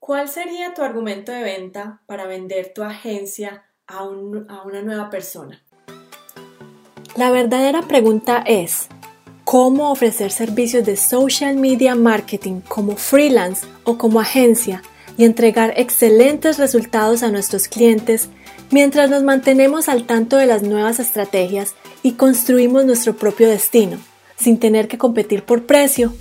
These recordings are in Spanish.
¿Cuál sería tu argumento de venta para vender tu agencia a, una nueva persona? La verdadera pregunta es, ¿cómo ofrecer servicios de social media marketing como freelance o como agencia y entregar excelentes resultados a nuestros clientes mientras nos mantenemos al tanto de las nuevas estrategias y construimos nuestro propio destino, sin tener que competir por precio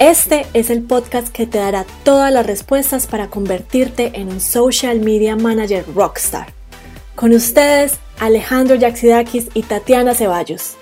este es el podcast que te dará todas las respuestas para convertirte en un social media manager rockstar. Con ustedes, Alejandro Yaxidakis y Tatiana Ceballos.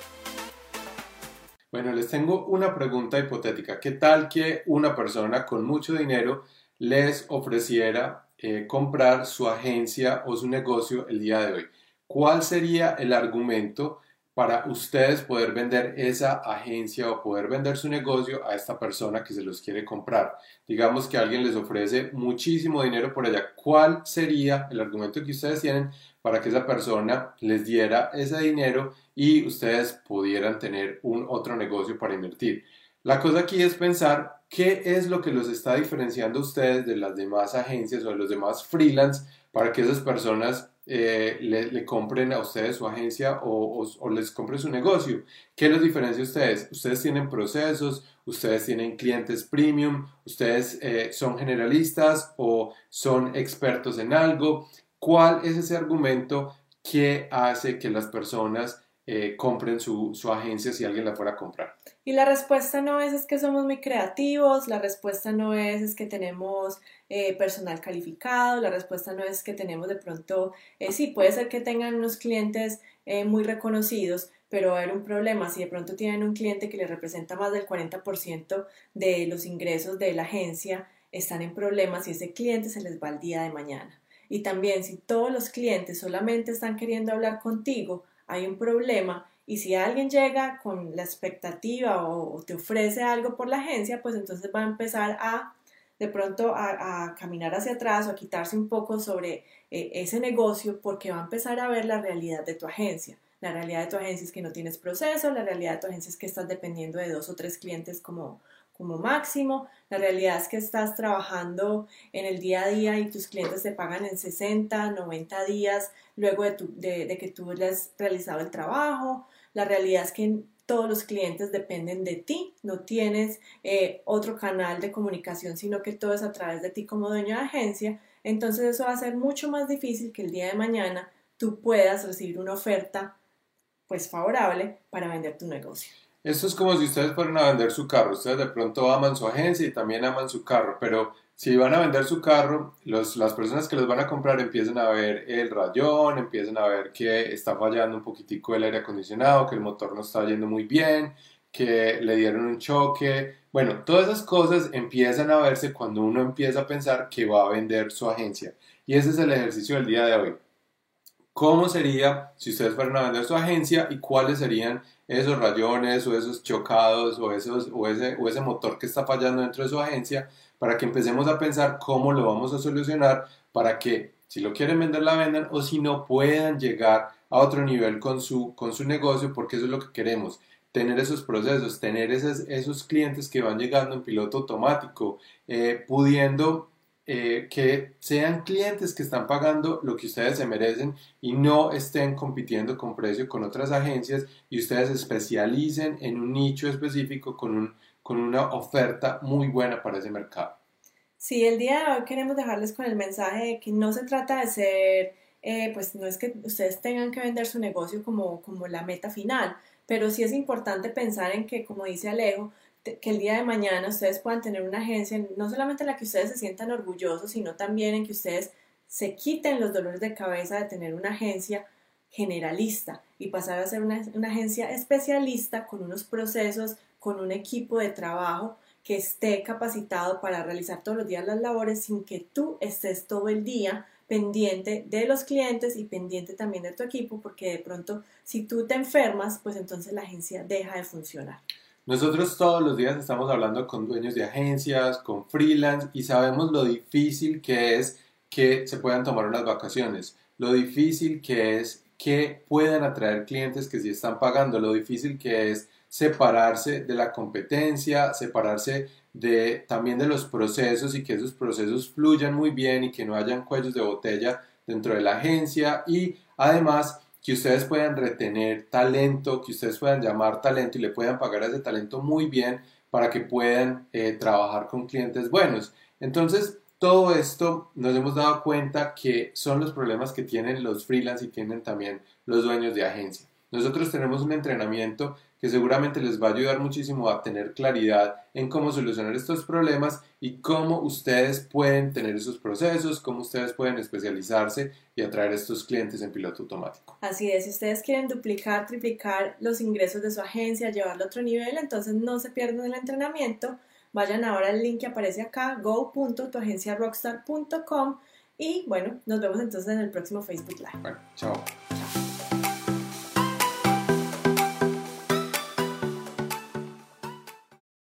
Bueno, les tengo una pregunta hipotética. ¿Qué tal que una persona con mucho dinero les ofreciera eh, comprar su agencia o su negocio el día de hoy? ¿Cuál sería el argumento para ustedes poder vender esa agencia o poder vender su negocio a esta persona que se los quiere comprar. Digamos que alguien les ofrece muchísimo dinero por allá. ¿Cuál sería el argumento que ustedes tienen para que esa persona les diera ese dinero y ustedes pudieran tener un otro negocio para invertir? La cosa aquí es pensar qué es lo que los está diferenciando a ustedes de las demás agencias o de los demás freelance para que esas personas eh, le, compren a ustedes su agencia o, les compren su negocio. ¿Qué los diferencia a ustedes? Ustedes tienen procesos, ustedes tienen clientes premium, ustedes eh, son generalistas o son expertos en algo. ¿Cuál es ese argumento que hace que las personas eh, compren su, su agencia si alguien la fuera a comprar? Y la respuesta no es, es que somos muy creativos, la respuesta no es, es que tenemos eh, personal calificado, la respuesta no es que tenemos de pronto, eh, sí, puede ser que tengan unos clientes eh, muy reconocidos, pero va a haber un problema. Si de pronto tienen un cliente que les representa más del 40% de los ingresos de la agencia, están en problemas y ese cliente se les va el día de mañana. Y también si todos los clientes solamente están queriendo hablar contigo, hay un problema y si alguien llega con la expectativa o, te ofrece algo por la agencia, pues entonces va a empezar a de pronto a, caminar hacia atrás o a quitarse un poco sobre eh, ese negocio porque va a empezar a ver la realidad de tu agencia. La realidad de tu agencia es que no tienes proceso, la realidad de tu agencia es que estás dependiendo de dos o tres clientes como, como máximo, la realidad es que estás trabajando en el día a día y tus clientes te pagan en 60, 90 días luego de, de que tú les has realizado el trabajo, la realidad es que todos los clientes dependen de ti, no tienes eh, otro canal de comunicación, sino que todo es a través de ti como dueño de agencia. Entonces eso va a ser mucho más difícil que el día de mañana tú puedas recibir una oferta pues favorable para vender tu negocio. Esto es como si ustedes fueran a vender su carro. Ustedes de pronto aman su agencia y también aman su carro, pero si van a vender su carro, las personas que los van a comprar empiezan a ver el rayón, empiezan a ver que está fallando un poquitico el aire acondicionado, que el motor no está yendo muy bien, que le dieron un choque. Bueno, todas esas cosas empiezan a verse cuando uno empieza a pensar que va a vender su agencia. Y ese es el ejercicio del día de hoy. ¿Cómo sería si ustedes fueran a vender su agencia y cuáles serían esos rayones o esos chocados o, esos, o, ese, o ese motor que está fallando dentro de su agencia para que empecemos a pensar cómo lo vamos a solucionar para que si lo quieren vender la vendan o si no puedan llegar a otro nivel con su, con su negocio porque eso es lo que queremos tener esos procesos, tener esos, esos clientes que van llegando en piloto automático, eh, pudiendo eh, que sean clientes que están pagando lo que ustedes se merecen y no estén compitiendo con precio con otras agencias y ustedes especialicen en un nicho específico con un con una oferta muy buena para ese mercado. Sí, el día de hoy queremos dejarles con el mensaje de que no se trata de ser, eh, pues no es que ustedes tengan que vender su negocio como, como la meta final, pero sí es importante pensar en que, como dice Alejo, que el día de mañana ustedes puedan tener una agencia, no solamente en la que ustedes se sientan orgullosos, sino también en que ustedes se quiten los dolores de cabeza de tener una agencia generalista y pasar a ser una, agencia especialista con unos procesos con un equipo de trabajo que esté capacitado para realizar todos los días las labores sin que tú estés todo el día pendiente de los clientes y pendiente también de tu equipo, porque de pronto si tú te enfermas, pues entonces la agencia deja de funcionar. Nosotros todos los días estamos hablando con dueños de agencias, con freelance y sabemos lo difícil que es que se puedan tomar unas vacaciones, lo difícil que es que puedan atraer clientes que sí están pagando, lo difícil que es separarse de la competencia, separarse de, también de los procesos y que esos procesos fluyan muy bien y que no hayan cuellos de botella dentro de la agencia y además que ustedes puedan retener talento, que ustedes puedan llamar talento y le puedan pagar a ese talento muy bien para que puedan eh, trabajar con clientes buenos. Entonces, todo esto nos hemos dado cuenta que son los problemas que tienen los freelance y tienen también los dueños de agencia. Nosotros tenemos un entrenamiento que seguramente les va a ayudar muchísimo a tener claridad en cómo solucionar estos problemas y cómo ustedes pueden tener esos procesos, cómo ustedes pueden especializarse y atraer a estos clientes en piloto automático. Así es, si ustedes quieren duplicar, triplicar los ingresos de su agencia, llevarlo a otro nivel, entonces no se pierdan el entrenamiento. Vayan ahora al link que aparece acá, go.tuagenciarockstar.com y bueno, nos vemos entonces en el próximo Facebook Live. Bueno, chao. Chao.